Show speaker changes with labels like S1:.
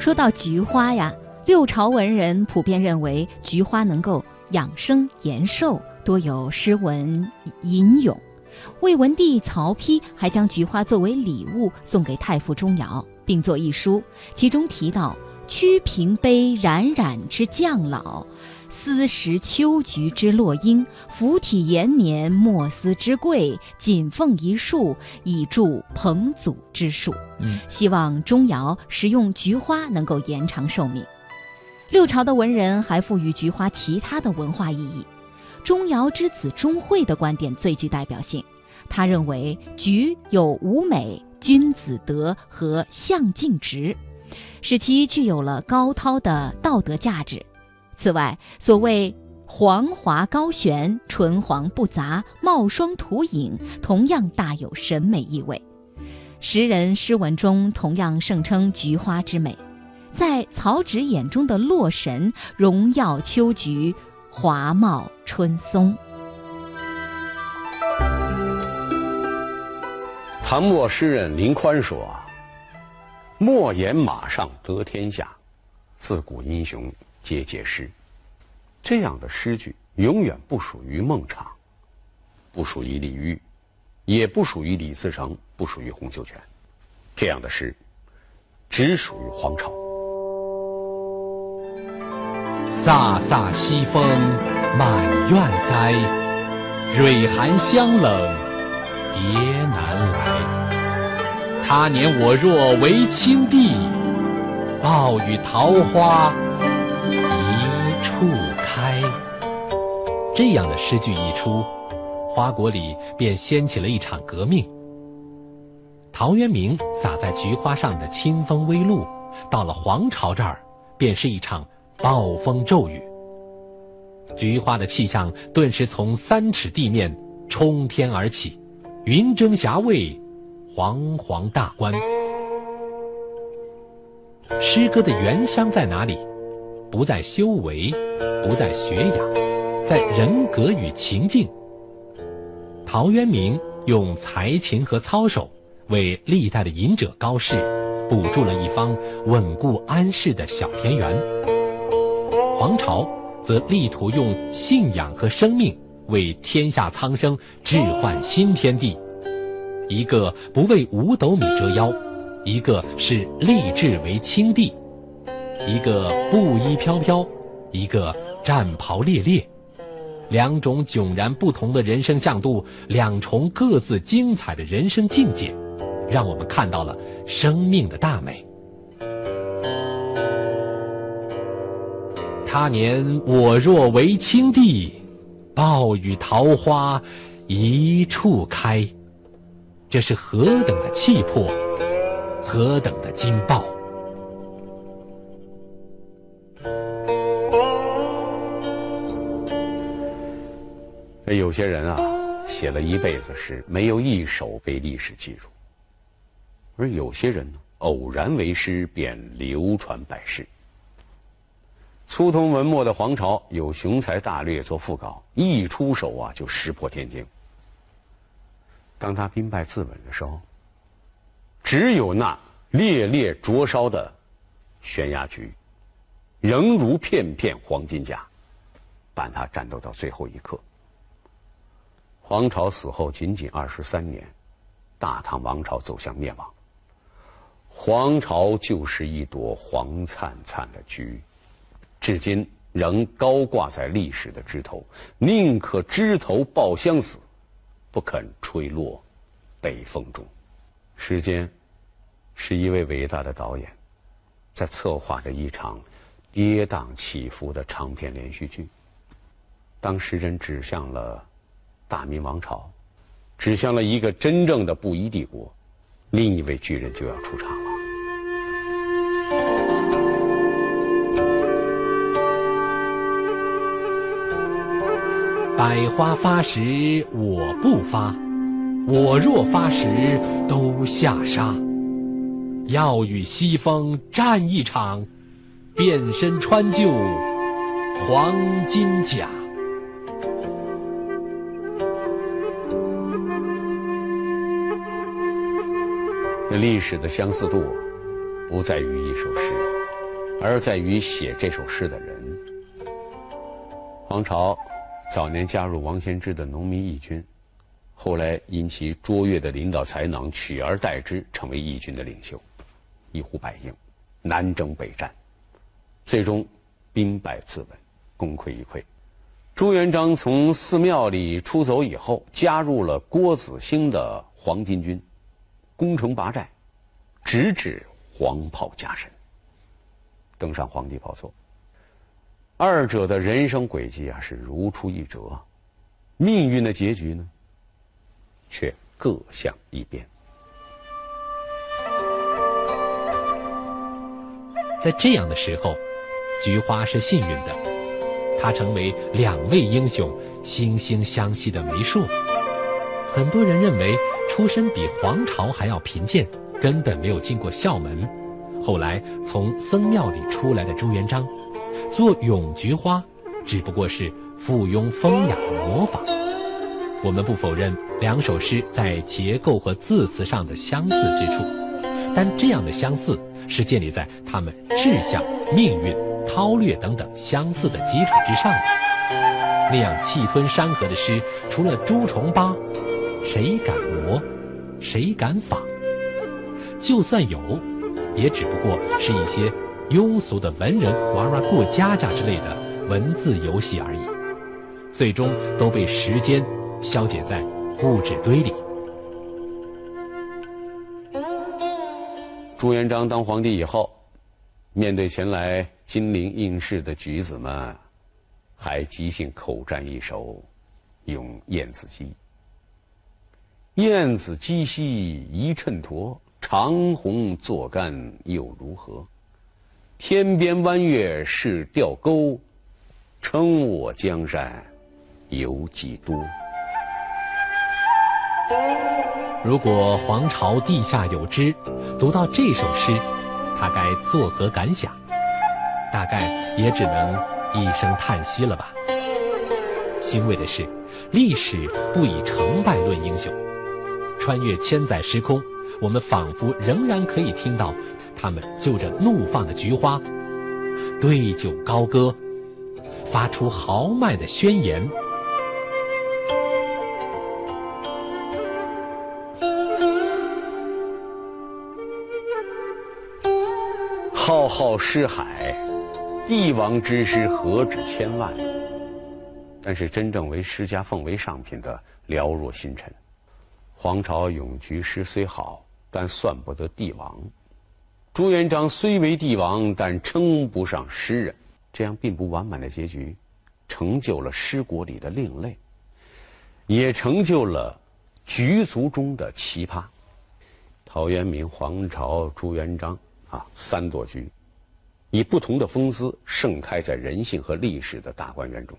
S1: 说到菊花呀，六朝文人普遍认为菊花能够养生延寿，多有诗文吟咏。魏文帝曹丕还将菊花作为礼物送给太傅钟繇，并作一书，其中提到“屈平碑冉冉之将老，丝食秋菊之落英，服体延年莫斯之贵，仅奉一树，以助彭祖之术。”
S2: 嗯，
S1: 希望钟繇食用菊花能够延长寿命。六朝的文人还赋予菊花其他的文化意义。钟繇之子钟会的观点最具代表性，他认为菊有五美、君子德和向敬直，使其具有了高超的道德价值。此外，所谓黄华高悬、唇黄不杂、冒霜吐影，同样大有审美意味。诗人诗文中同样盛称菊花之美，在曹植眼中的洛神荣耀秋菊。华茂春松。
S3: 唐末诗人林宽说：“莫言马上得天下，自古英雄皆解诗。”这样的诗句永远不属于孟昶，不属于李煜，也不属于李自成，不属于洪秀全。这样的诗，只属于黄巢。
S2: 飒飒西风满院栽，蕊寒香冷蝶难来。他年我若为青帝，报与桃花开。这样的诗句一出，花果里便掀起了一场革命。陶渊明洒在菊花上的清风微露，到了黄巢这儿，便是一场。暴风骤雨，菊花的气象顿时从三尺地面冲天而起，云蒸霞蔚，煌煌大观。诗歌的原乡在哪里？不在修为，不在学养，在人格与情境。陶渊明用才情和操守，为历代的隐者高士，补助了一方稳固安适的小田园。黄巢则力图用信仰和生命为天下苍生置换新天地，一个不为五斗米折腰，一个是立志为清帝，一个布衣飘飘，一个战袍猎猎，两种迥然不同的人生向度，两重各自精彩的人生境界，让我们看到了生命的大美。他年我若为青帝，报与桃花一处开。这是何等的气魄，何等的惊爆！
S3: 有些人啊，写了一辈子诗，没有一首被历史记住；而有些人呢，偶然为诗，便流传百世。粗通文墨的黄巢有雄才大略做副稿，一出手啊就石破天惊。当他兵败自刎的时候，只有那烈烈灼烧的悬崖菊，仍如片片黄金甲，伴他战斗到最后一刻。黄巢死后仅仅二十三年，大唐王朝走向灭亡。黄巢就是一朵黄灿灿的菊。至今仍高挂在历史的枝头，宁可枝头抱香死，不肯吹落北风中。时间是一位伟大的导演，在策划着一场跌宕起伏的长篇连续剧。当时针指向了大明王朝，指向了一个真正的布衣帝国，另一位巨人就要出场了。
S2: 百花发时我不发，我若发时都下沙。要与西风战一场，变身穿就黄金甲。
S3: 历史的相似度，不在于一首诗，而在于写这首诗的人。黄巢早年加入王献之的农民义军，后来因其卓越的领导才能，取而代之，成为义军的领袖，一呼百应，南征北战，最终兵败自刎，功亏一篑。朱元璋从寺庙里出走以后，加入了郭子兴的黄巾军，攻城拔寨，直指黄袍加身，登上皇帝宝座。二者的人生轨迹啊是如出一辙，命运的结局呢，却各向一边。
S2: 在这样的时候，菊花是幸运的，她成为两位英雄惺惺相惜的媒妁。很多人认为出身比皇朝还要贫贱，根本没有进过校门。后来从僧庙里出来的朱元璋。做咏菊花，只不过是附庸风雅的模仿。我们不否认两首诗在结构和字词上的相似之处，但这样的相似是建立在他们志向、命运、韬略等等相似的基础之上的。那样气吞山河的诗，除了朱重八，谁敢磨？谁敢仿？就算有，也只不过是一些。庸俗的文人玩玩过家家之类的文字游戏而已，最终都被时间消解在故纸堆里。
S3: 朱元璋当皇帝以后，面对前来金陵应试的举子们，还即兴口占一首《咏燕子鸡》：“燕子鸡兮一衬砣，长虹作干又如何？”天边弯月是钓钩，称我江山有几多？
S2: 如果皇朝地下有知，读到这首诗，他该作何感想？大概也只能一声叹息了吧。欣慰的是，历史不以成败论英雄。穿越千载时空，我们仿佛仍然可以听到。他们就着怒放的菊花，对酒高歌，发出豪迈的宣言。
S3: 浩浩诗海，帝王之诗何止千万？但是真正为诗家奉为上品的寥若星辰。黄巢咏菊诗虽好，但算不得帝王。朱元璋虽为帝王，但称不上诗人。这样并不完满的结局，成就了诗国里的另类，也成就了菊族中的奇葩。陶渊明、黄巢、朱元璋啊，三朵菊，以不同的风姿盛开在人性和历史的大观园中。